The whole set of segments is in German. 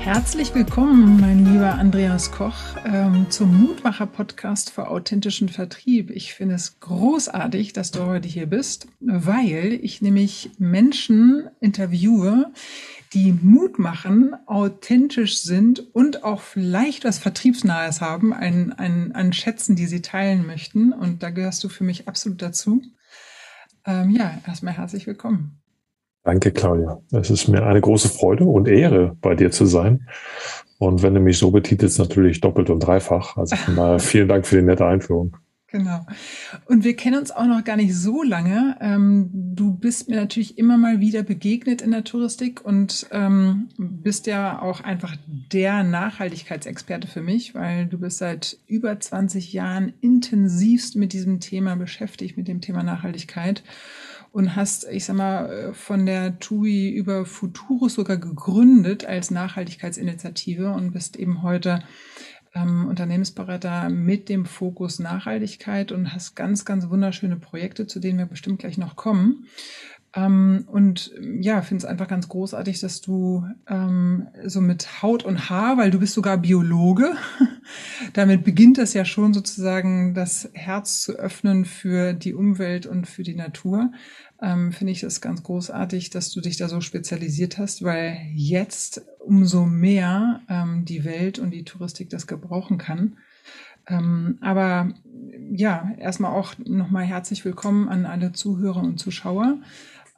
Herzlich willkommen, mein lieber Andreas Koch, ähm, zum Mutmacher-Podcast für authentischen Vertrieb. Ich finde es großartig, dass du heute hier bist, weil ich nämlich Menschen interviewe, die Mut machen, authentisch sind und auch vielleicht was Vertriebsnahes haben, an, an, an Schätzen, die sie teilen möchten. Und da gehörst du für mich absolut dazu. Ähm, ja, erstmal herzlich willkommen. Danke, Claudia. Es ist mir eine große Freude und Ehre, bei dir zu sein. Und wenn du mich so betitelst, natürlich doppelt und dreifach. Also von daher vielen Dank für die nette Einführung. Genau. Und wir kennen uns auch noch gar nicht so lange. Ähm, du bist mir natürlich immer mal wieder begegnet in der Touristik und ähm, bist ja auch einfach der Nachhaltigkeitsexperte für mich, weil du bist seit über 20 Jahren intensivst mit diesem Thema beschäftigt, mit dem Thema Nachhaltigkeit und hast, ich sag mal, äh, von der TUI über Futurus sogar gegründet als Nachhaltigkeitsinitiative und bist eben heute ähm, Unternehmensberater mit dem Fokus Nachhaltigkeit und hast ganz, ganz wunderschöne Projekte, zu denen wir bestimmt gleich noch kommen. Ähm, und ja, finde es einfach ganz großartig, dass du ähm, so mit Haut und Haar, weil du bist sogar Biologe, damit beginnt das ja schon sozusagen das Herz zu öffnen für die Umwelt und für die Natur. Ähm, finde ich das ganz großartig, dass du dich da so spezialisiert hast, weil jetzt umso mehr ähm, die Welt und die Touristik das gebrauchen kann. Ähm, aber ja, erstmal auch nochmal herzlich willkommen an alle Zuhörer und Zuschauer.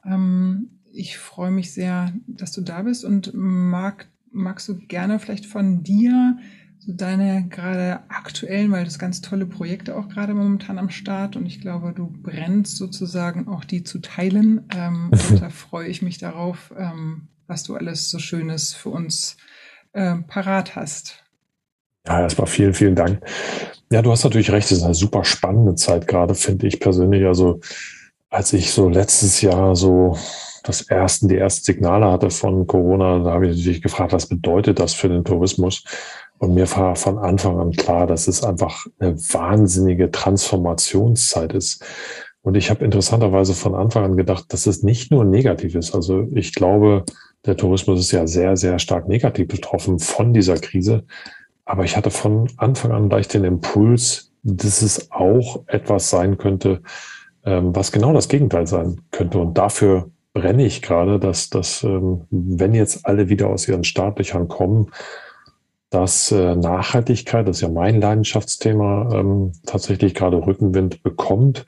Ähm, ich freue mich sehr, dass du da bist und mag, magst du gerne vielleicht von dir so deine gerade aktuellen, weil das ganz tolle Projekte auch gerade momentan am Start und ich glaube, du brennst sozusagen auch die zu teilen. Ähm, und da freue ich mich darauf, ähm, was du alles so Schönes für uns äh, parat hast. Ja, erstmal vielen, vielen Dank. Ja, du hast natürlich recht, es ist eine super spannende Zeit gerade, finde ich persönlich. Also als ich so letztes Jahr so das ersten, die ersten Signale hatte von Corona, da habe ich natürlich gefragt, was bedeutet das für den Tourismus? Und mir war von Anfang an klar, dass es einfach eine wahnsinnige Transformationszeit ist. Und ich habe interessanterweise von Anfang an gedacht, dass es nicht nur negativ ist. Also ich glaube, der Tourismus ist ja sehr, sehr stark negativ betroffen von dieser Krise. Aber ich hatte von Anfang an gleich den Impuls, dass es auch etwas sein könnte, ähm, was genau das Gegenteil sein könnte. Und dafür brenne ich gerade, dass, dass ähm, wenn jetzt alle wieder aus ihren Startlöchern kommen, dass äh, Nachhaltigkeit, das ist ja mein Leidenschaftsthema, ähm, tatsächlich gerade Rückenwind bekommt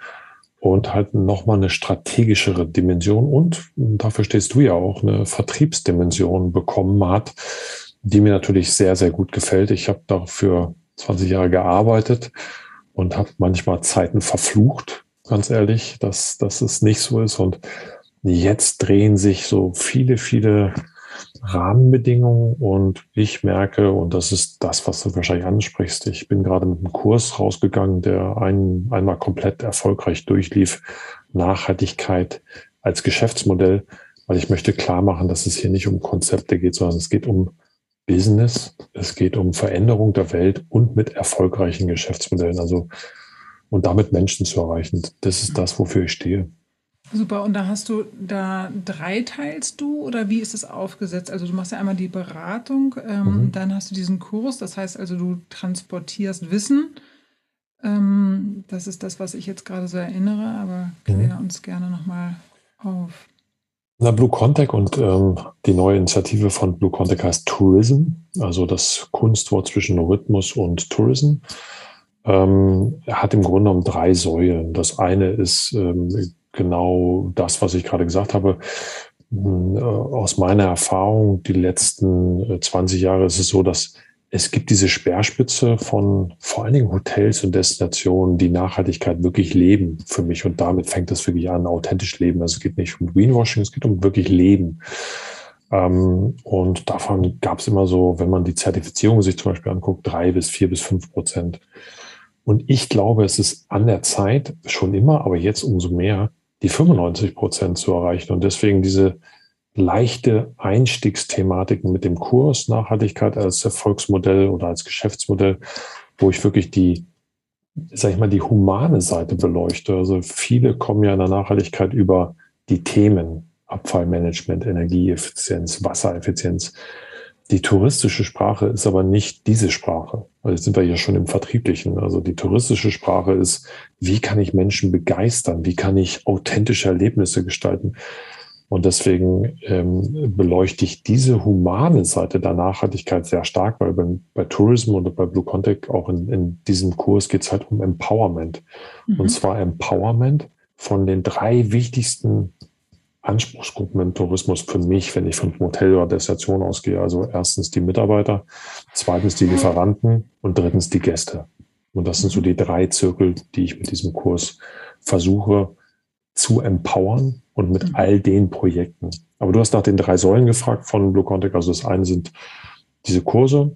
und halt nochmal eine strategischere Dimension und dafür stehst du ja auch, eine Vertriebsdimension bekommen hat, die mir natürlich sehr, sehr gut gefällt. Ich habe dafür 20 Jahre gearbeitet und habe manchmal Zeiten verflucht, ganz ehrlich, dass, dass es nicht so ist. Und jetzt drehen sich so viele, viele Rahmenbedingungen und ich merke, und das ist das, was du wahrscheinlich ansprichst, ich bin gerade mit einem Kurs rausgegangen, der ein, einmal komplett erfolgreich durchlief, Nachhaltigkeit als Geschäftsmodell, weil ich möchte klar machen, dass es hier nicht um Konzepte geht, sondern es geht um Business, es geht um Veränderung der Welt und mit erfolgreichen Geschäftsmodellen. Also und damit Menschen zu erreichen. Das ist das, wofür ich stehe. Super, und da hast du, da dreiteilst du oder wie ist es aufgesetzt? Also du machst ja einmal die Beratung, ähm, mhm. dann hast du diesen Kurs, das heißt also du transportierst Wissen. Ähm, das ist das, was ich jetzt gerade so erinnere, aber klär mhm. uns gerne nochmal auf. Na, Blue Contact und ähm, die neue Initiative von Blue Contact heißt Tourism, also das Kunstwort zwischen Rhythmus und Tourism ähm, hat im Grunde genommen drei Säulen. Das eine ist ähm, genau das, was ich gerade gesagt habe. Hm, äh, aus meiner Erfahrung, die letzten 20 äh, Jahre ist es so, dass es gibt diese Speerspitze von vor allen Dingen Hotels und Destinationen, die Nachhaltigkeit wirklich leben für mich. Und damit fängt es wirklich an, authentisch leben. Also es geht nicht um Greenwashing, es geht um wirklich Leben. Ähm, und davon gab es immer so, wenn man die Zertifizierung sich zum Beispiel anguckt, drei bis vier bis fünf Prozent. Und ich glaube, es ist an der Zeit, schon immer, aber jetzt umso mehr, die 95 Prozent zu erreichen. Und deswegen diese leichte Einstiegsthematiken mit dem Kurs Nachhaltigkeit als Erfolgsmodell oder als Geschäftsmodell, wo ich wirklich die, sag ich mal, die humane Seite beleuchte. Also viele kommen ja in der Nachhaltigkeit über die Themen Abfallmanagement, Energieeffizienz, Wassereffizienz. Die touristische Sprache ist aber nicht diese Sprache. Also jetzt sind wir hier schon im Vertrieblichen. Also die touristische Sprache ist, wie kann ich Menschen begeistern? Wie kann ich authentische Erlebnisse gestalten? Und deswegen ähm, beleuchte ich diese humane Seite der Nachhaltigkeit sehr stark, weil bei, bei Tourism oder bei Blue Contact auch in, in diesem Kurs geht es halt um Empowerment. Mhm. Und zwar Empowerment von den drei wichtigsten Anspruchsgruppen im Tourismus für mich, wenn ich von Hotel oder Destination ausgehe. Also erstens die Mitarbeiter, zweitens die Lieferanten und drittens die Gäste. Und das sind so die drei Zirkel, die ich mit diesem Kurs versuche zu empowern und mit mhm. all den Projekten. Aber du hast nach den drei Säulen gefragt von Blue Contact. Also das eine sind diese Kurse,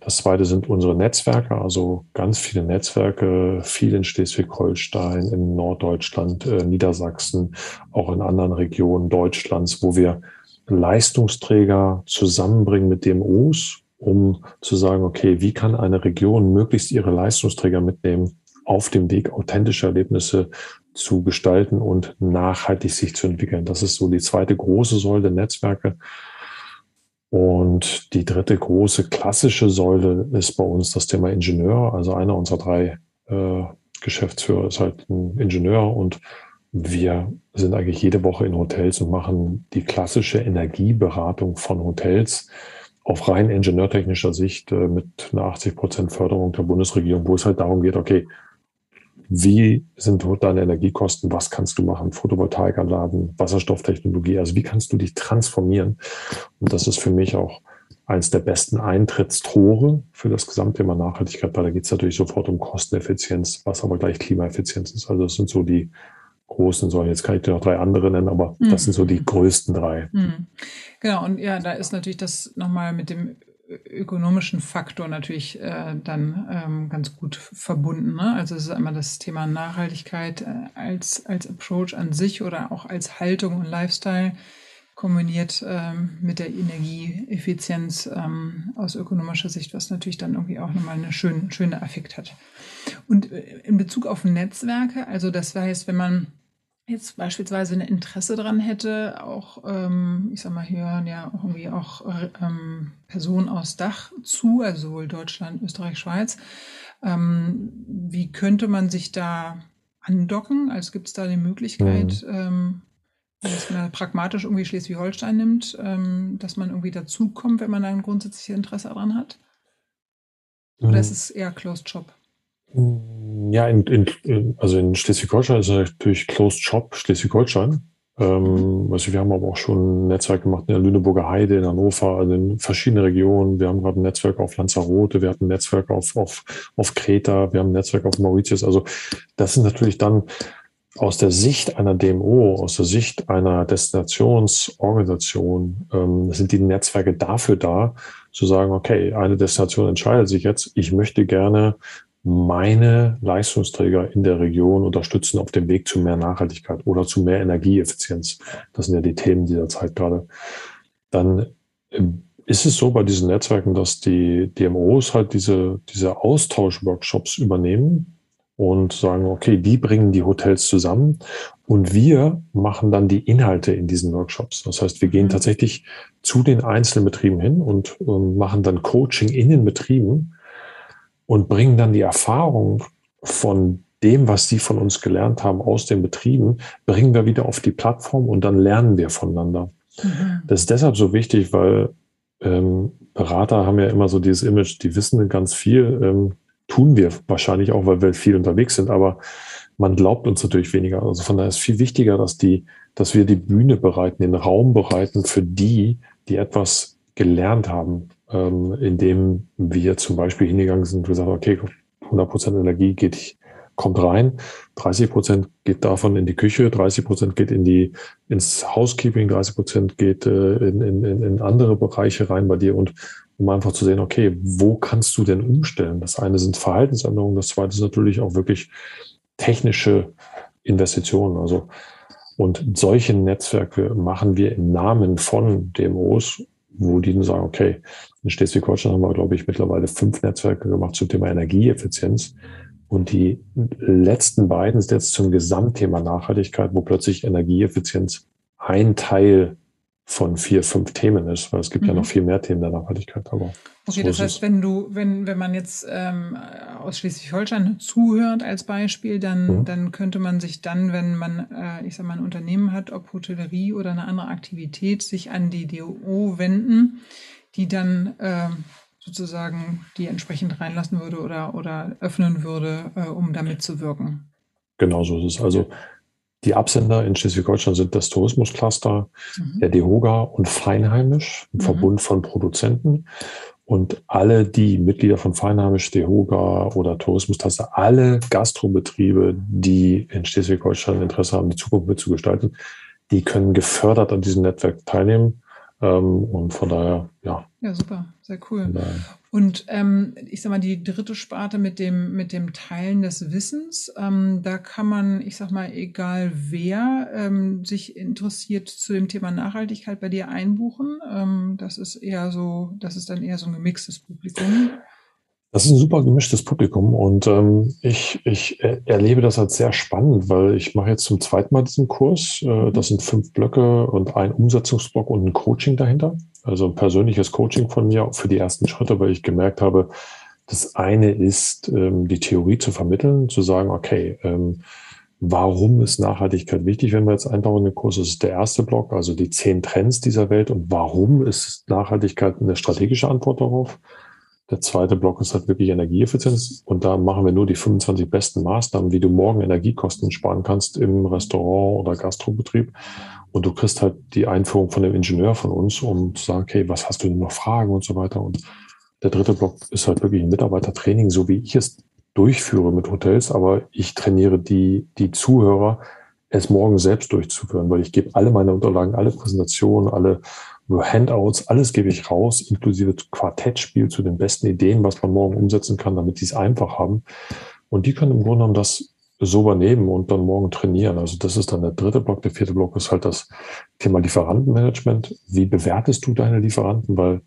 das zweite sind unsere Netzwerke, also ganz viele Netzwerke, viel in Schleswig-Holstein, in Norddeutschland, äh, Niedersachsen, auch in anderen Regionen Deutschlands, wo wir Leistungsträger zusammenbringen mit DMOs, um zu sagen, okay, wie kann eine Region möglichst ihre Leistungsträger mitnehmen, auf dem Weg authentische Erlebnisse zu gestalten und nachhaltig sich zu entwickeln. Das ist so die zweite große Säule Netzwerke. Und die dritte große klassische Säule ist bei uns das Thema Ingenieur. Also einer unserer drei äh, Geschäftsführer ist halt ein Ingenieur und wir sind eigentlich jede Woche in Hotels und machen die klassische Energieberatung von Hotels auf rein ingenieurtechnischer Sicht äh, mit einer 80 Prozent Förderung der Bundesregierung, wo es halt darum geht, okay, wie sind deine Energiekosten, was kannst du machen, Photovoltaikanlagen, Wasserstofftechnologie, also wie kannst du dich transformieren? Und das ist für mich auch eines der besten Eintrittstore für das Gesamtthema Nachhaltigkeit, weil da geht es natürlich sofort um Kosteneffizienz, was aber gleich Klimaeffizienz ist. Also das sind so die großen Säulen. Jetzt kann ich dir noch drei andere nennen, aber mhm. das sind so die größten drei. Mhm. Genau, und ja, da ist natürlich das nochmal mit dem ökonomischen Faktor natürlich äh, dann ähm, ganz gut verbunden. Ne? Also es ist einmal das Thema Nachhaltigkeit äh, als, als Approach an sich oder auch als Haltung und Lifestyle kombiniert ähm, mit der Energieeffizienz ähm, aus ökonomischer Sicht, was natürlich dann irgendwie auch nochmal einen schönen, schönen Effekt hat. Und äh, in Bezug auf Netzwerke, also das heißt, wenn man jetzt beispielsweise ein Interesse daran hätte, auch, ähm, ich sag mal, hier hören ja irgendwie auch ähm, Personen aus Dach zu, also sowohl Deutschland, Österreich, Schweiz. Ähm, wie könnte man sich da andocken? Also gibt es da die Möglichkeit, mhm. ähm, wenn man pragmatisch irgendwie Schleswig-Holstein nimmt, ähm, dass man irgendwie dazukommt, wenn man da ein grundsätzliches Interesse daran hat? Oder mhm. ist es eher Closed Shop? Ja, in, in, also in Schleswig-Holstein ist natürlich Closed Shop Schleswig-Holstein. Ähm, also wir haben aber auch schon ein Netzwerk gemacht in der Lüneburger Heide, in Hannover, also in verschiedenen Regionen. Wir haben gerade ein Netzwerk auf Lanzarote, wir hatten ein Netzwerk auf, auf, auf Kreta, wir haben ein Netzwerk auf Mauritius. Also das sind natürlich dann aus der Sicht einer DMO, aus der Sicht einer Destinationsorganisation, ähm, sind die Netzwerke dafür da, zu sagen, okay, eine Destination entscheidet sich jetzt, ich möchte gerne meine Leistungsträger in der Region unterstützen auf dem Weg zu mehr Nachhaltigkeit oder zu mehr Energieeffizienz. Das sind ja die Themen dieser Zeit gerade. Dann ähm, ist es so bei diesen Netzwerken, dass die DMOs halt diese, diese Austauschworkshops übernehmen und sagen, okay, die bringen die Hotels zusammen und wir machen dann die Inhalte in diesen Workshops. Das heißt, wir gehen mhm. tatsächlich zu den einzelnen Betrieben hin und, ähm, machen dann Coaching in den Betrieben und bringen dann die Erfahrung von dem, was sie von uns gelernt haben aus den Betrieben, bringen wir wieder auf die Plattform und dann lernen wir voneinander. Mhm. Das ist deshalb so wichtig, weil ähm, Berater haben ja immer so dieses Image, die wissen ganz viel, ähm, tun wir wahrscheinlich auch, weil wir viel unterwegs sind, aber man glaubt uns natürlich weniger. Also von daher ist viel wichtiger, dass die, dass wir die Bühne bereiten, den Raum bereiten für die, die etwas gelernt haben ähm, indem wir zum Beispiel hingegangen sind und gesagt, okay, 100 Prozent Energie geht, kommt rein, 30 Prozent geht davon in die Küche, 30 Prozent geht in die, ins Housekeeping, 30 Prozent geht äh, in, in, in andere Bereiche rein bei dir und um einfach zu sehen, okay, wo kannst du denn umstellen? Das eine sind Verhaltensänderungen, das zweite ist natürlich auch wirklich technische Investitionen. Also Und solche Netzwerke machen wir im Namen von DMOs, wo die dann sagen, okay, in Schleswig-Holstein haben wir, glaube ich, mittlerweile fünf Netzwerke gemacht zum Thema Energieeffizienz. Und die letzten beiden sind jetzt zum Gesamtthema Nachhaltigkeit, wo plötzlich Energieeffizienz ein Teil von vier, fünf Themen ist, weil es gibt mhm. ja noch viel mehr Themen der Nachhaltigkeit. Aber okay, so das heißt, wenn du, wenn, wenn man jetzt ähm, aus Schleswig-Holstein zuhört als Beispiel, dann, mhm. dann könnte man sich dann, wenn man, äh, ich sag mal, ein Unternehmen hat, ob Hotellerie oder eine andere Aktivität, sich an die DO wenden, die dann äh, sozusagen die entsprechend reinlassen würde oder, oder öffnen würde, äh, um damit zu wirken. Genau so ist es. Also die Absender in Schleswig-Holstein sind das Tourismuscluster, mhm. der DEHOGA und Feinheimisch, ein mhm. Verbund von Produzenten. Und alle die Mitglieder von Feinheimisch, DEHOGA oder Tourismuscluster, alle Gastrobetriebe, die in Schleswig-Holstein Interesse haben, die Zukunft mitzugestalten, die können gefördert an diesem Netzwerk teilnehmen. Ähm, und von daher, ja. Ja, super, sehr cool. Und ähm, ich sag mal, die dritte Sparte mit dem, mit dem Teilen des Wissens, ähm, da kann man, ich sag mal, egal wer ähm, sich interessiert zu dem Thema Nachhaltigkeit bei dir einbuchen. Ähm, das ist eher so, das ist dann eher so ein gemixtes Publikum. Das ist ein super gemischtes Publikum und ähm, ich, ich erlebe das als sehr spannend, weil ich mache jetzt zum zweiten Mal diesen Kurs. Äh, mhm. das sind fünf Blöcke und ein Umsetzungsblock und ein Coaching dahinter. Also ein persönliches Coaching von mir für die ersten Schritte, weil ich gemerkt habe, das eine ist, ähm, die Theorie zu vermitteln, zu sagen, okay, ähm, warum ist Nachhaltigkeit wichtig, wenn wir jetzt eintauchen in den Kurs? Das ist der erste Block, also die zehn Trends dieser Welt und warum ist Nachhaltigkeit eine strategische Antwort darauf? Der zweite Block ist halt wirklich Energieeffizienz. Und da machen wir nur die 25 besten Maßnahmen, wie du morgen Energiekosten sparen kannst im Restaurant oder Gastrobetrieb. Und du kriegst halt die Einführung von dem Ingenieur von uns, um zu sagen, okay, was hast du denn noch Fragen und so weiter. Und der dritte Block ist halt wirklich ein Mitarbeitertraining, so wie ich es durchführe mit Hotels. Aber ich trainiere die, die Zuhörer, es morgen selbst durchzuführen, weil ich gebe alle meine Unterlagen, alle Präsentationen, alle Handouts, alles gebe ich raus, inklusive Quartettspiel zu den besten Ideen, was man morgen umsetzen kann, damit die es einfach haben. Und die können im Grunde genommen das so übernehmen und dann morgen trainieren. Also das ist dann der dritte Block. Der vierte Block ist halt das Thema Lieferantenmanagement. Wie bewertest du deine Lieferanten? Weil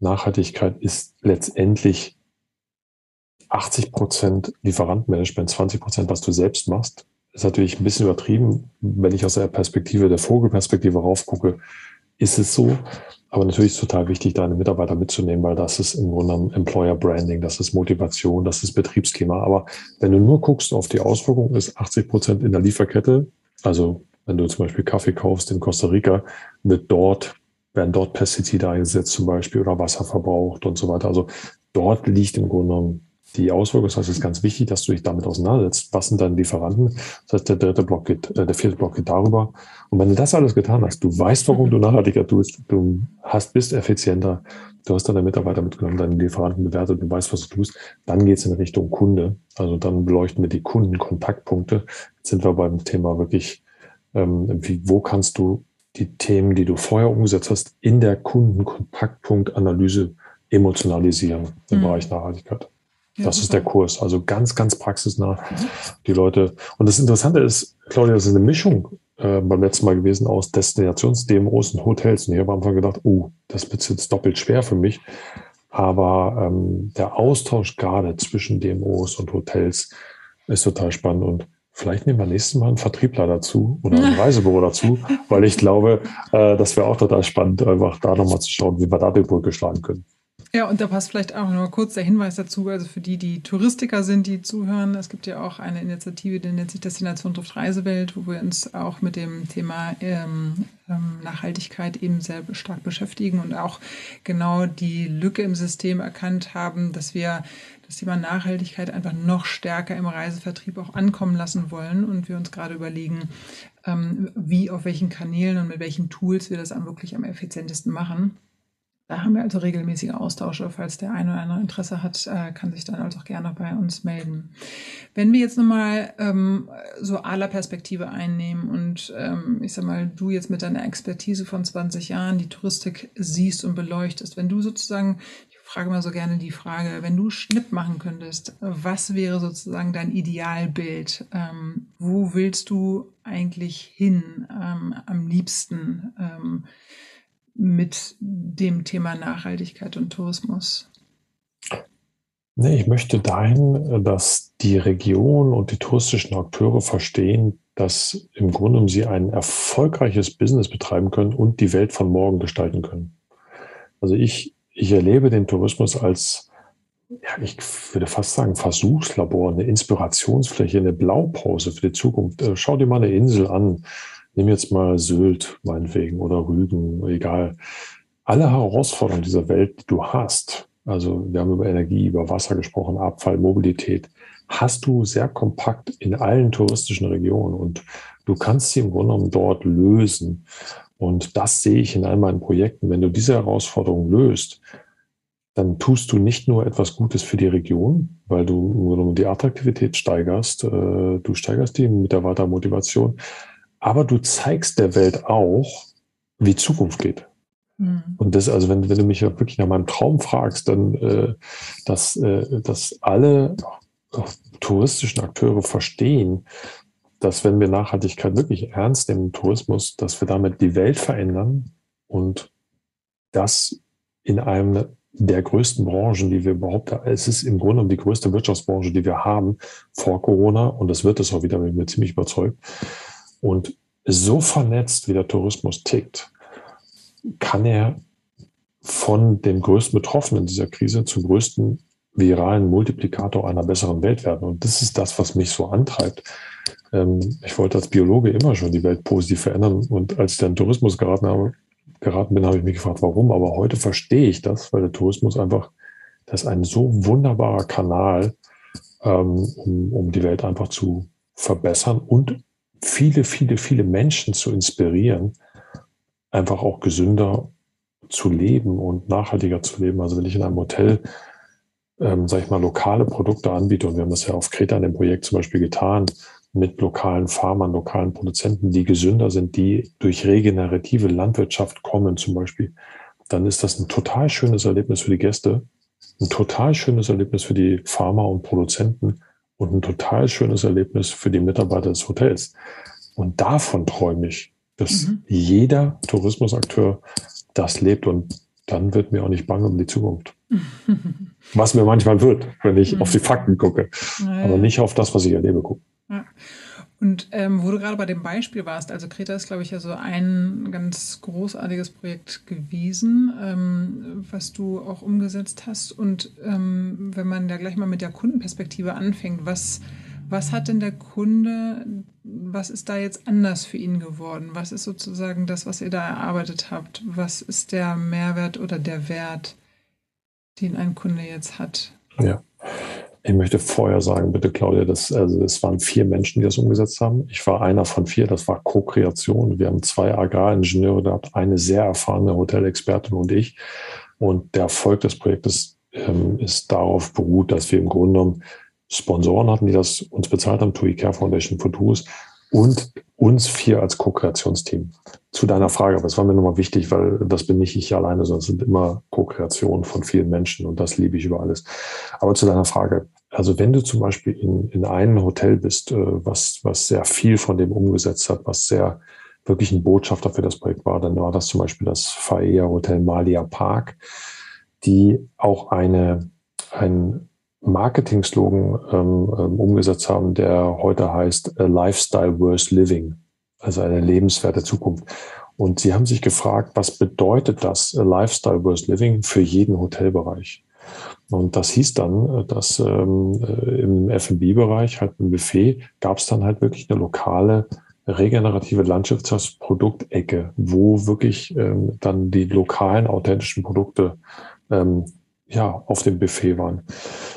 Nachhaltigkeit ist letztendlich 80 Prozent Lieferantenmanagement, 20 Prozent, was du selbst machst. ist natürlich ein bisschen übertrieben, wenn ich aus der Perspektive der Vogelperspektive raufgucke ist es so. Aber natürlich ist es total wichtig, deine Mitarbeiter mitzunehmen, weil das ist im Grunde Employer Branding, das ist Motivation, das ist Betriebsklima. Aber wenn du nur guckst auf die Auswirkungen, ist 80 Prozent in der Lieferkette. Also wenn du zum Beispiel Kaffee kaufst in Costa Rica, wird dort, werden dort Pestizide eingesetzt zum Beispiel oder Wasser verbraucht und so weiter. Also dort liegt im Grunde die Auswirkungen. Das heißt, es ist ganz wichtig, dass du dich damit auseinandersetzt. Was sind deine Lieferanten? Das heißt, der dritte Block geht, äh, der vierte Block geht darüber. Und wenn du das alles getan hast, du weißt, warum du nachhaltiger tust, du hast, bist effizienter, du hast deine Mitarbeiter mitgenommen, deine Lieferanten bewertet, du weißt, was du tust, dann geht es in Richtung Kunde. Also dann beleuchten wir die Kundenkontaktpunkte. Jetzt sind wir beim Thema wirklich, ähm, wie, wo kannst du die Themen, die du vorher umgesetzt hast, in der Kundenkontaktpunktanalyse emotionalisieren im mhm. Bereich Nachhaltigkeit. Das ist der Kurs. Also ganz, ganz praxisnah. Die Leute. Und das Interessante ist, Claudia, das ist eine Mischung äh, beim letzten Mal gewesen aus Destinations-Demos und Hotels. Und ich habe am Anfang gedacht, oh, das wird jetzt doppelt schwer für mich. Aber ähm, der Austausch gerade zwischen DMOs und Hotels ist total spannend. Und vielleicht nehmen wir nächstes Mal einen Vertriebler dazu oder ein Reisebüro dazu, weil ich glaube, äh, das wäre auch total spannend, einfach da nochmal zu schauen, wie wir da die Brücke schlagen können. Ja, und da passt vielleicht auch noch kurz der Hinweis dazu, also für die, die Touristiker sind, die zuhören, es gibt ja auch eine Initiative, die nennt sich Destination trifft Reisewelt, wo wir uns auch mit dem Thema ähm, ähm, Nachhaltigkeit eben sehr stark beschäftigen und auch genau die Lücke im System erkannt haben, dass wir das Thema Nachhaltigkeit einfach noch stärker im Reisevertrieb auch ankommen lassen wollen und wir uns gerade überlegen, ähm, wie, auf welchen Kanälen und mit welchen Tools wir das dann wirklich am effizientesten machen. Da haben wir also regelmäßige Austausche. Falls der eine oder andere Interesse hat, äh, kann sich dann also auch gerne bei uns melden. Wenn wir jetzt nochmal ähm, so aller Perspektive einnehmen und ähm, ich sag mal, du jetzt mit deiner Expertise von 20 Jahren die Touristik siehst und beleuchtest, wenn du sozusagen frage immer so gerne die Frage, wenn du Schnipp machen könntest, was wäre sozusagen dein Idealbild? Ähm, wo willst du eigentlich hin ähm, am liebsten ähm, mit dem Thema Nachhaltigkeit und Tourismus? Nee, ich möchte dahin, dass die Region und die touristischen Akteure verstehen, dass im Grunde sie ein erfolgreiches Business betreiben können und die Welt von morgen gestalten können. Also ich ich erlebe den Tourismus als, ja, ich würde fast sagen, Versuchslabor, eine Inspirationsfläche, eine Blaupause für die Zukunft. Äh, schau dir mal eine Insel an. Nimm jetzt mal Sylt, meinetwegen, oder Rügen, egal. Alle Herausforderungen dieser Welt, die du hast, also wir haben über Energie, über Wasser gesprochen, Abfall, Mobilität, hast du sehr kompakt in allen touristischen Regionen und du kannst sie im Grunde genommen dort lösen. Und das sehe ich in all meinen Projekten. Wenn du diese Herausforderung löst, dann tust du nicht nur etwas Gutes für die Region, weil du die Attraktivität steigerst, äh, du steigerst die Mitarbeitermotivation, aber du zeigst der Welt auch, wie Zukunft geht. Mhm. Und das, also wenn, wenn du mich wirklich nach meinem Traum fragst, dann, äh, dass, äh, dass alle touristischen Akteure verstehen, dass wenn wir Nachhaltigkeit wirklich ernst nehmen im Tourismus, dass wir damit die Welt verändern und das in einem der größten Branchen, die wir überhaupt, es ist im Grunde die größte Wirtschaftsbranche, die wir haben vor Corona und das wird es auch wieder, bin ich mir ziemlich überzeugt. Und so vernetzt, wie der Tourismus tickt, kann er von dem größten Betroffenen dieser Krise zum größten viralen Multiplikator einer besseren Welt werden. Und das ist das, was mich so antreibt. Ähm, ich wollte als Biologe immer schon die Welt positiv verändern. Und als ich dann Tourismus geraten, habe, geraten bin, habe ich mich gefragt, warum. Aber heute verstehe ich das, weil der Tourismus einfach, das ist ein so wunderbarer Kanal, ähm, um, um die Welt einfach zu verbessern und viele, viele, viele Menschen zu inspirieren, einfach auch gesünder zu leben und nachhaltiger zu leben. Also wenn ich in einem Hotel, ähm, sage ich mal, lokale Produkte anbiete, und wir haben das ja auf Kreta in dem Projekt zum Beispiel getan, mit lokalen Farmern, lokalen Produzenten, die gesünder sind, die durch regenerative Landwirtschaft kommen zum Beispiel, dann ist das ein total schönes Erlebnis für die Gäste, ein total schönes Erlebnis für die Farmer und Produzenten und ein total schönes Erlebnis für die Mitarbeiter des Hotels. Und davon träume ich, dass mhm. jeder Tourismusakteur das lebt und dann wird mir auch nicht bange um die Zukunft. was mir manchmal wird, wenn ich mhm. auf die Fakten gucke, ja, aber nicht auf das, was ich erlebe, gucke. Ja. Und ähm, wo du gerade bei dem Beispiel warst, also Kreta ist, glaube ich, ja so ein ganz großartiges Projekt gewesen, ähm, was du auch umgesetzt hast. Und ähm, wenn man da gleich mal mit der Kundenperspektive anfängt, was, was hat denn der Kunde, was ist da jetzt anders für ihn geworden? Was ist sozusagen das, was ihr da erarbeitet habt? Was ist der Mehrwert oder der Wert, den ein Kunde jetzt hat? Ja. Ich möchte vorher sagen, bitte Claudia, dass, also es waren vier Menschen, die das umgesetzt haben. Ich war einer von vier, das war Co-Kreation. Wir haben zwei Agraringenieure gehabt, eine sehr erfahrene Hotelexpertin und ich. Und der Erfolg des Projektes ähm, ist darauf beruht, dass wir im Grunde genommen Sponsoren hatten, die das uns bezahlt haben, TUI Care Foundation for Tours und uns vier als Co-Kreationsteam. Zu deiner Frage, aber es war mir nochmal wichtig, weil das bin nicht ich alleine, sondern es sind immer Co-Kreationen von vielen Menschen und das liebe ich über alles. Aber zu deiner Frage, also wenn du zum Beispiel in, in einem Hotel bist, äh, was, was sehr viel von dem umgesetzt hat, was sehr wirklich ein Botschafter für das Projekt war, dann war das zum Beispiel das Faea Hotel Malia Park, die auch eine, ein Marketing-Slogan ähm, ähm, umgesetzt haben, der heute heißt A Lifestyle Worth Living, also eine lebenswerte Zukunft. Und sie haben sich gefragt, was bedeutet das A Lifestyle Worth Living für jeden Hotelbereich? Und das hieß dann, dass ähm, äh, im F&B-Bereich, halt im Buffet, gab es dann halt wirklich eine lokale regenerative Landschaftsproduktecke, wo wirklich ähm, dann die lokalen authentischen Produkte ähm, ja auf dem Buffet waren.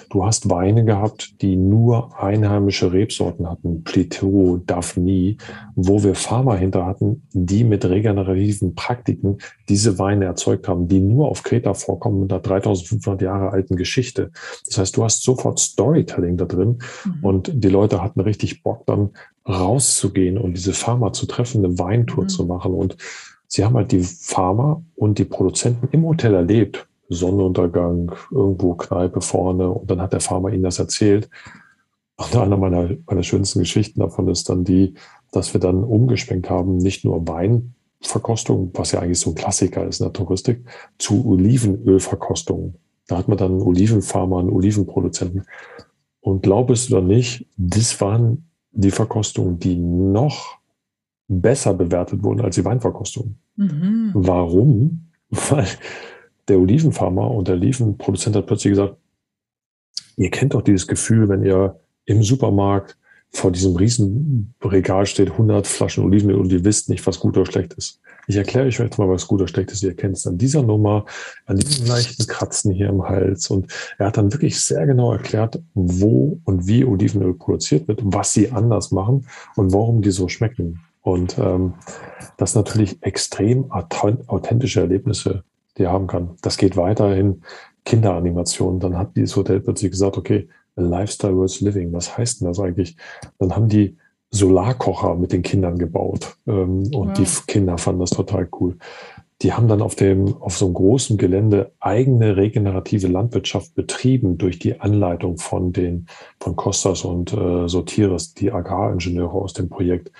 Du hast Weine gehabt, die nur einheimische Rebsorten hatten, Plateau, Daphne, wo wir Farmer hinter hatten, die mit regenerativen Praktiken diese Weine erzeugt haben, die nur auf Kreta vorkommen mit einer 3500 Jahre alten Geschichte. Das heißt, du hast sofort Storytelling da drin mhm. und die Leute hatten richtig Bock dann rauszugehen und diese Farmer zu treffen, eine Weintour mhm. zu machen und sie haben halt die Farmer und die Produzenten im Hotel erlebt Sonnenuntergang, irgendwo Kneipe vorne und dann hat der Farmer ihnen das erzählt. Und einer meiner, meiner schönsten Geschichten davon ist dann die, dass wir dann umgeschwenkt haben, nicht nur Weinverkostung, was ja eigentlich so ein Klassiker ist in der Touristik, zu Olivenölverkostung. Da hat man dann einen Olivenfarmer, einen Olivenproduzenten. Und glaub es oder nicht, das waren die Verkostungen, die noch besser bewertet wurden als die Weinverkostungen. Mhm. Warum? Weil der Olivenfarmer und der Olivenproduzent hat plötzlich gesagt, ihr kennt doch dieses Gefühl, wenn ihr im Supermarkt vor diesem riesen Regal steht 100 Flaschen Olivenöl und ihr wisst nicht, was gut oder schlecht ist. Ich erkläre euch jetzt mal, was gut oder schlecht ist. Ihr erkennt es an dieser Nummer, an diesen leichten Kratzen hier im Hals. Und er hat dann wirklich sehr genau erklärt, wo und wie Olivenöl produziert wird, was sie anders machen und warum die so schmecken. Und ähm, das natürlich extrem authentische Erlebnisse, die er haben kann. Das geht weiterhin Kinderanimation. Dann hat dieses Hotel plötzlich gesagt, okay, a lifestyle worth living. Was heißt denn das eigentlich? Dann haben die Solarkocher mit den Kindern gebaut. Ähm, und wow. die Kinder fanden das total cool. Die haben dann auf dem, auf so einem großen Gelände eigene regenerative Landwirtschaft betrieben durch die Anleitung von den, von Costas und äh, Sotiris, die Agraringenieure aus dem Projekt.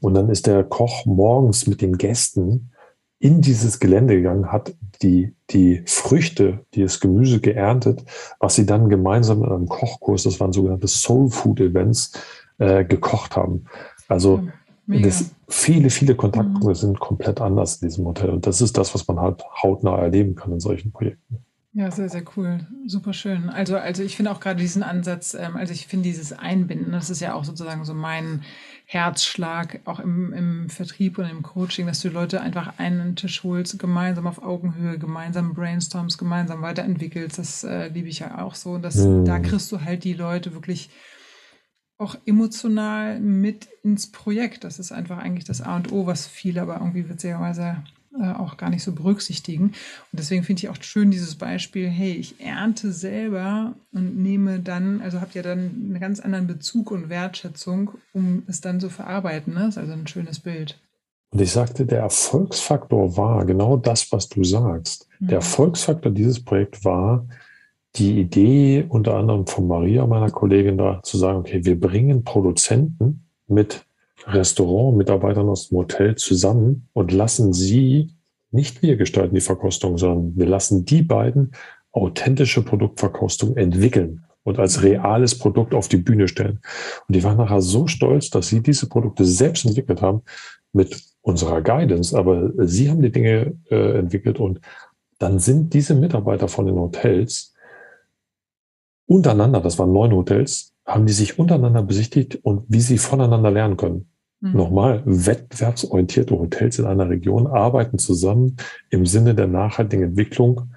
Und dann ist der Koch morgens mit den Gästen in dieses Gelände gegangen, hat die, die Früchte, die das Gemüse geerntet, was sie dann gemeinsam in einem Kochkurs, das waren sogenannte Soul Food Events, äh, gekocht haben. Also ja, das, viele, viele Kontaktpunkte mhm. sind komplett anders in diesem Hotel. Und das ist das, was man halt hautnah erleben kann in solchen Projekten. Ja, sehr, sehr cool. Super schön. Also, also ich finde auch gerade diesen Ansatz, ähm, also ich finde dieses Einbinden, das ist ja auch sozusagen so mein Herzschlag, auch im, im Vertrieb und im Coaching, dass du Leute einfach einen Tisch holst, gemeinsam auf Augenhöhe, gemeinsam brainstormst, gemeinsam weiterentwickelst. Das äh, liebe ich ja auch so. Dass, mhm. Da kriegst du halt die Leute wirklich auch emotional mit ins Projekt. Das ist einfach eigentlich das A und O, was viele aber irgendwie witzigerweise äh, auch gar nicht so berücksichtigen. Und deswegen finde ich auch schön dieses Beispiel, hey, ich ernte selber und nehme dann, also habt ja dann einen ganz anderen Bezug und Wertschätzung, um es dann zu verarbeiten. Ne? Das ist also ein schönes Bild. Und ich sagte, der Erfolgsfaktor war genau das, was du sagst. Mhm. Der Erfolgsfaktor dieses Projekts war die Idee unter anderem von Maria, meiner Kollegin, da zu sagen, okay, wir bringen Produzenten mit Restaurantmitarbeitern aus dem Hotel zusammen und lassen sie, nicht wir gestalten die Verkostung, sondern wir lassen die beiden authentische Produktverkostung entwickeln und als reales Produkt auf die Bühne stellen. Und die waren nachher so stolz, dass sie diese Produkte selbst entwickelt haben mit unserer Guidance, aber sie haben die Dinge äh, entwickelt und dann sind diese Mitarbeiter von den Hotels untereinander, das waren neun Hotels, haben die sich untereinander besichtigt und wie sie voneinander lernen können. Mhm. Nochmal, wettbewerbsorientierte Hotels in einer Region arbeiten zusammen im Sinne der nachhaltigen Entwicklung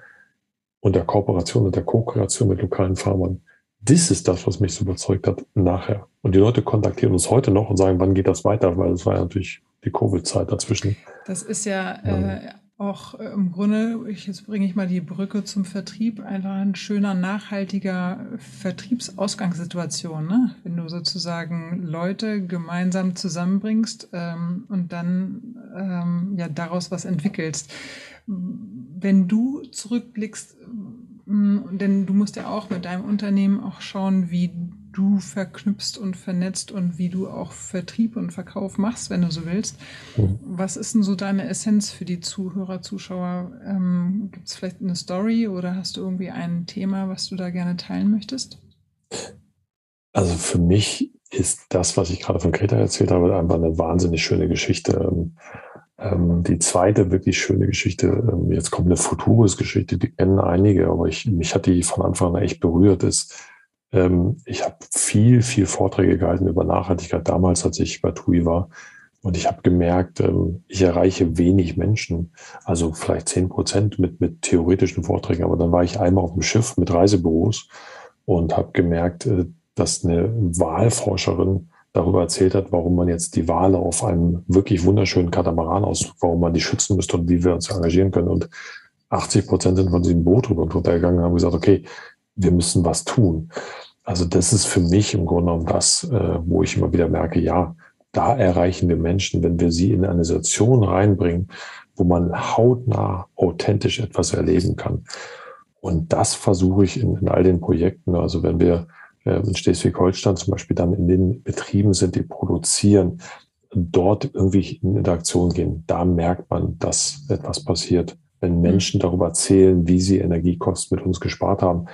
und der Kooperation und der Co-Kreation mit lokalen Farmern. Das ist das, was mich so überzeugt hat nachher. Und die Leute kontaktieren uns heute noch und sagen, wann geht das weiter? Weil es war ja natürlich die Covid-Zeit dazwischen. Das ist ja äh, auch äh, im Grunde, ich, jetzt bringe ich mal die Brücke zum Vertrieb, einfach ein schöner, nachhaltiger Vertriebsausgangssituation. Ne? Wenn du sozusagen Leute gemeinsam zusammenbringst ähm, und dann ähm, ja daraus was entwickelst. Wenn du zurückblickst, denn du musst ja auch mit deinem Unternehmen auch schauen, wie du verknüpfst und vernetzt und wie du auch Vertrieb und Verkauf machst, wenn du so willst. Mhm. Was ist denn so deine Essenz für die Zuhörer, Zuschauer? Ähm, Gibt es vielleicht eine Story oder hast du irgendwie ein Thema, was du da gerne teilen möchtest? Also für mich ist das, was ich gerade von Greta erzählt habe, einfach eine wahnsinnig schöne Geschichte. Ähm, die zweite wirklich schöne Geschichte, ähm, jetzt kommt eine Futuris-Geschichte, die kennen einige, aber ich, mich hat die von Anfang an echt berührt, ist, ähm, ich habe viel, viel Vorträge gehalten über Nachhaltigkeit damals, als ich bei TUI war. Und ich habe gemerkt, ähm, ich erreiche wenig Menschen, also vielleicht zehn Prozent mit, mit theoretischen Vorträgen. Aber dann war ich einmal auf dem Schiff mit Reisebüros und habe gemerkt, äh, dass eine Wahlforscherin darüber erzählt hat, warum man jetzt die Wale auf einem wirklich wunderschönen Katamaran aussucht, warum man die schützen müsste und wie wir uns engagieren können. Und 80 Prozent sind von diesem Boot rüber und runtergegangen und haben gesagt, okay, wir müssen was tun. Also das ist für mich im Grunde genommen das, äh, wo ich immer wieder merke, ja, da erreichen wir Menschen, wenn wir sie in eine Situation reinbringen, wo man hautnah authentisch etwas erleben kann. Und das versuche ich in, in all den Projekten. Also wenn wir in Schleswig-Holstein zum Beispiel dann in den Betrieben sind, die produzieren, dort irgendwie in Interaktion gehen, da merkt man, dass etwas passiert. Wenn mhm. Menschen darüber erzählen, wie sie Energiekosten mit uns gespart haben,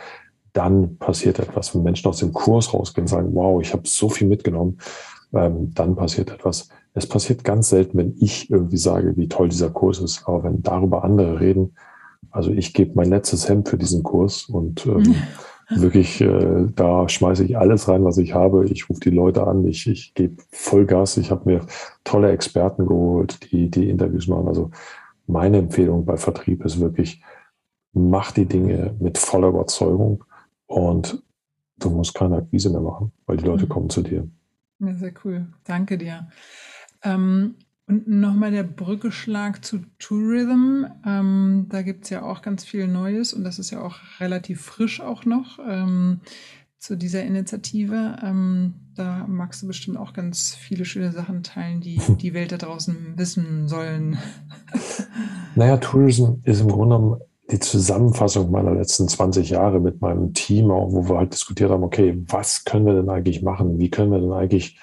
dann passiert etwas. Wenn Menschen aus dem Kurs rausgehen und sagen, wow, ich habe so viel mitgenommen, ähm, dann passiert etwas. Es passiert ganz selten, wenn ich irgendwie sage, wie toll dieser Kurs ist. Aber wenn darüber andere reden, also ich gebe mein letztes Hemd für diesen Kurs und ähm, wirklich, äh, da schmeiße ich alles rein, was ich habe. Ich rufe die Leute an, ich, ich gebe Vollgas. Ich habe mir tolle Experten geholt, die die Interviews machen. Also meine Empfehlung bei Vertrieb ist wirklich, mach die Dinge mit voller Überzeugung und du musst keine Akquise mehr machen, weil die Leute mhm. kommen zu dir. Ja, sehr cool. Danke dir. Ähm, und nochmal der Brückeschlag zu Tourism. Ähm, da gibt es ja auch ganz viel Neues und das ist ja auch relativ frisch auch noch ähm, zu dieser Initiative. Ähm, da magst du bestimmt auch ganz viele schöne Sachen teilen, die die Welt da draußen wissen sollen. naja, Tourism ist im Grunde genommen die Zusammenfassung meiner letzten 20 Jahre mit meinem Team, wo wir halt diskutiert haben, okay, was können wir denn eigentlich machen? Wie können wir denn eigentlich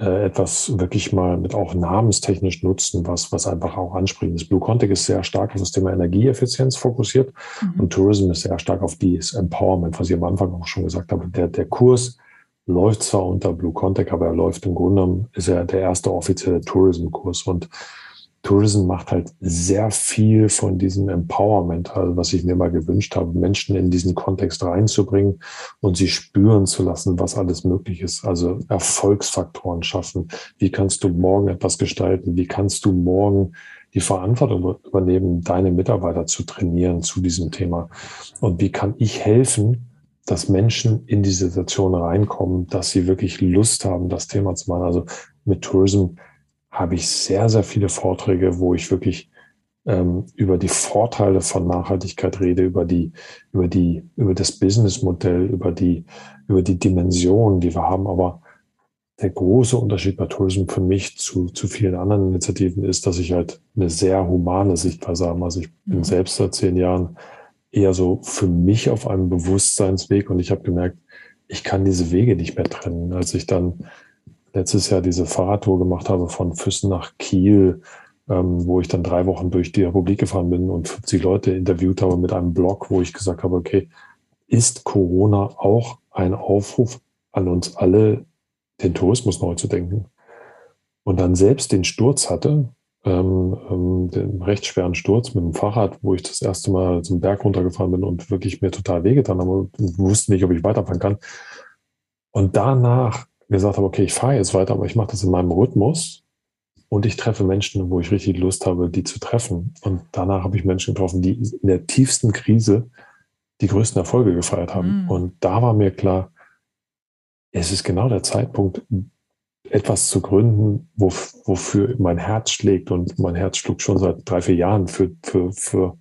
äh, etwas wirklich mal mit auch namenstechnisch nutzen, was, was einfach auch ansprechend ist. Blue Contact ist sehr stark auf das Thema Energieeffizienz fokussiert mhm. und Tourism ist sehr stark auf dieses Empowerment, was ich am Anfang auch schon gesagt habe. Der, der Kurs läuft zwar unter Blue Contact, aber er läuft im Grunde genommen, ist er der erste offizielle Tourism-Kurs und Tourism macht halt sehr viel von diesem Empowerment, also was ich mir mal gewünscht habe, Menschen in diesen Kontext reinzubringen und sie spüren zu lassen, was alles möglich ist. Also Erfolgsfaktoren schaffen. Wie kannst du morgen etwas gestalten? Wie kannst du morgen die Verantwortung übernehmen, deine Mitarbeiter zu trainieren zu diesem Thema? Und wie kann ich helfen, dass Menschen in die Situation reinkommen, dass sie wirklich Lust haben, das Thema zu machen? Also mit Tourism habe ich sehr, sehr viele Vorträge, wo ich wirklich ähm, über die Vorteile von Nachhaltigkeit rede, über die, über die, über das Businessmodell, über die, über die Dimensionen, die wir haben. Aber der große Unterschied bei Tourism für mich zu, zu vielen anderen Initiativen ist, dass ich halt eine sehr humane Sichtweise habe. Also ich bin mhm. selbst seit zehn Jahren eher so für mich auf einem Bewusstseinsweg und ich habe gemerkt, ich kann diese Wege nicht mehr trennen. Als ich dann letztes Jahr diese Fahrradtour gemacht habe von Füssen nach Kiel, ähm, wo ich dann drei Wochen durch die Republik gefahren bin und 50 Leute interviewt habe mit einem Blog, wo ich gesagt habe, okay, ist Corona auch ein Aufruf an uns alle, den Tourismus neu zu denken? Und dann selbst den Sturz hatte, ähm, ähm, den recht schweren Sturz mit dem Fahrrad, wo ich das erste Mal zum Berg runtergefahren bin und wirklich mir total wehgetan habe und wusste nicht, ob ich weiterfahren kann. Und danach gesagt habe, okay, ich fahre jetzt weiter, aber ich mache das in meinem Rhythmus und ich treffe Menschen, wo ich richtig Lust habe, die zu treffen. Und danach habe ich Menschen getroffen, die in der tiefsten Krise die größten Erfolge gefeiert haben. Mhm. Und da war mir klar, es ist genau der Zeitpunkt, etwas zu gründen, wo, wofür mein Herz schlägt. Und mein Herz schlug schon seit drei, vier Jahren für, für, für,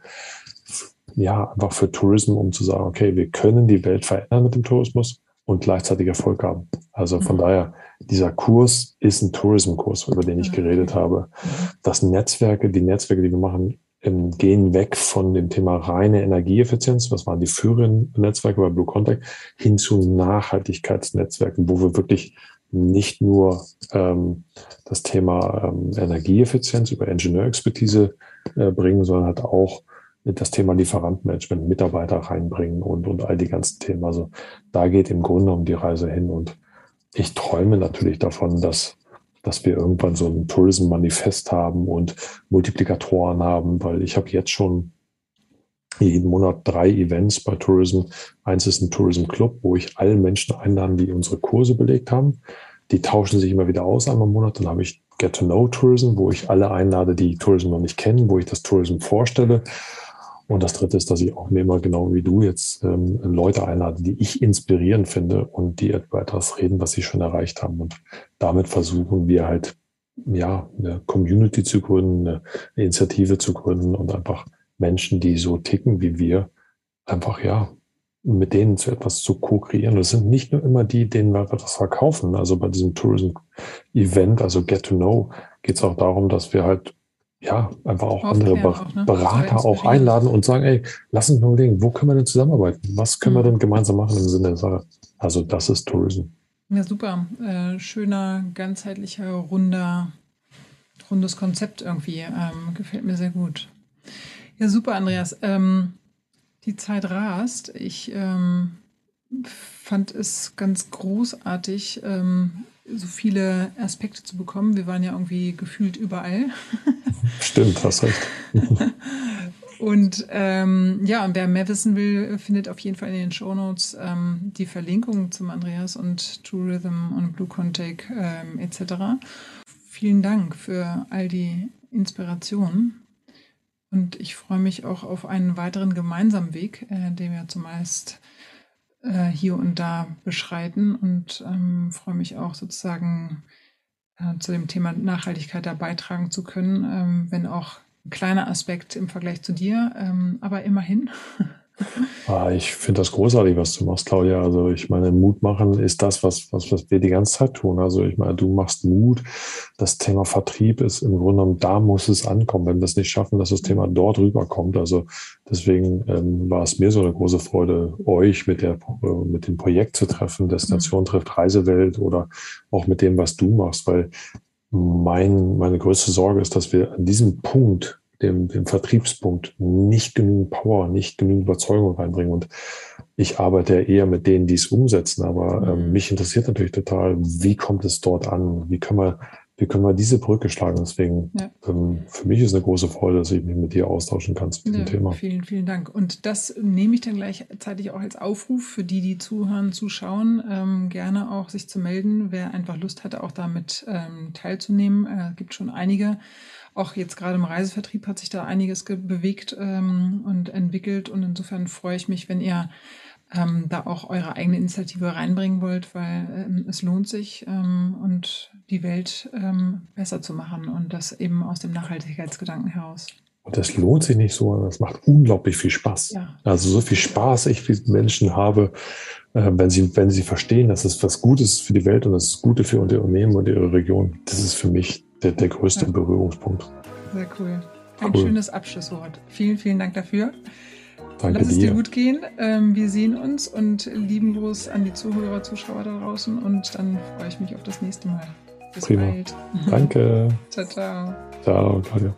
ja, einfach für Tourismus, um zu sagen, okay, wir können die Welt verändern mit dem Tourismus und gleichzeitig Erfolg haben. Also von mhm. daher, dieser Kurs ist ein Tourism-Kurs, über den ich geredet habe. Mhm. Das Netzwerke, die Netzwerke, die wir machen, ähm, gehen weg von dem Thema reine Energieeffizienz, was waren die führenden Netzwerke bei Blue Contact, hin zu Nachhaltigkeitsnetzwerken, wo wir wirklich nicht nur ähm, das Thema ähm, Energieeffizienz über Ingenieurexpertise äh, bringen, sondern halt auch das Thema Lieferantenmanagement, Mitarbeiter reinbringen und, und all die ganzen Themen. Also da geht im Grunde um die Reise hin. Und ich träume natürlich davon, dass, dass wir irgendwann so ein Tourism-Manifest haben und Multiplikatoren haben, weil ich habe jetzt schon jeden Monat drei Events bei Tourism. Eins ist ein Tourism Club, wo ich alle Menschen einladen, die unsere Kurse belegt haben. Die tauschen sich immer wieder aus einmal im Monat. Dann habe ich Get to Know Tourism, wo ich alle einlade, die Tourism noch nicht kennen, wo ich das Tourism vorstelle. Und das Dritte ist, dass ich auch mir immer genau wie du jetzt ähm, Leute einlade, die ich inspirierend finde und die etwas reden, was sie schon erreicht haben. Und damit versuchen wir halt, ja, eine Community zu gründen, eine Initiative zu gründen und einfach Menschen, die so ticken wie wir, einfach, ja, mit denen zu etwas zu co-kreieren. Das sind nicht nur immer die, denen wir etwas verkaufen. Also bei diesem Tourism-Event, also Get to Know, geht es auch darum, dass wir halt ja, einfach auch andere Ber auch, ne? Berater auch einladen und sagen, ey, lass uns mal überlegen, wo können wir denn zusammenarbeiten? Was können mhm. wir denn gemeinsam machen im Sinne der Sache? Also das ist Tourism. Ja, super. Äh, schöner, ganzheitlicher, runder, rundes Konzept irgendwie. Ähm, gefällt mir sehr gut. Ja, super, Andreas. Ähm, die Zeit rast. Ich ähm, fand es ganz großartig, ähm, so viele Aspekte zu bekommen. Wir waren ja irgendwie gefühlt überall. Stimmt, hast recht. Und ähm, ja, und wer mehr wissen will, findet auf jeden Fall in den Show Notes ähm, die Verlinkung zum Andreas und Tourism und Blue Contact ähm, etc. Vielen Dank für all die Inspirationen. Und ich freue mich auch auf einen weiteren gemeinsamen Weg, äh, den wir zumeist äh, hier und da beschreiten. Und ähm, freue mich auch sozusagen äh, zu dem Thema Nachhaltigkeit da beitragen zu können, ähm, wenn auch ein kleiner Aspekt im Vergleich zu dir, ähm, aber immerhin. Ah, ich finde das großartig, was du machst, Claudia. Also ich meine, Mut machen ist das, was, was, was wir die ganze Zeit tun. Also ich meine, du machst Mut. Das Thema Vertrieb ist im Grunde genommen, da muss es ankommen. Wenn wir es nicht schaffen, dass das Thema dort rüberkommt. Also deswegen ähm, war es mir so eine große Freude, euch mit, der, äh, mit dem Projekt zu treffen, Destination mhm. trifft Reisewelt oder auch mit dem, was du machst, weil mein, meine größte Sorge ist, dass wir an diesem Punkt, dem, dem Vertriebspunkt, nicht genügend Power, nicht genügend Überzeugung reinbringen. Und ich arbeite ja eher mit denen, die es umsetzen. Aber ähm, mhm. mich interessiert natürlich total, wie kommt es dort an? Wie können wir wie können wir diese Brücke schlagen? Deswegen, ja. ähm, für mich ist eine große Freude, dass ich mich mit dir austauschen kann zu diesem ja, Thema. Vielen, vielen Dank. Und das nehme ich dann gleichzeitig auch als Aufruf für die, die zuhören, zuschauen, ähm, gerne auch sich zu melden, wer einfach Lust hatte, auch damit ähm, teilzunehmen. Es äh, gibt schon einige. Auch jetzt gerade im Reisevertrieb hat sich da einiges bewegt ähm, und entwickelt. Und insofern freue ich mich, wenn ihr ähm, da auch eure eigene Initiative reinbringen wollt, weil ähm, es lohnt sich ähm, und die Welt ähm, besser zu machen und das eben aus dem Nachhaltigkeitsgedanken heraus. Und das lohnt sich nicht so, das macht unglaublich viel Spaß. Ja. Also so viel Spaß ich mit Menschen habe, äh, wenn sie, wenn sie verstehen, dass es was Gutes für die Welt und das Gute für ihr Unternehmen und ihre Region. Das ist für mich der, der größte ja. Berührungspunkt. Sehr cool. Ein cool. schönes Abschlusswort. Vielen, vielen Dank dafür. Danke Lass es dir gut gehen. Ähm, wir sehen uns und lieben Gruß an die Zuhörer, Zuschauer da draußen und dann freue ich mich auf das nächste Mal. Bis Prima. bald. Danke. ciao, ciao. Ciao, Claudia.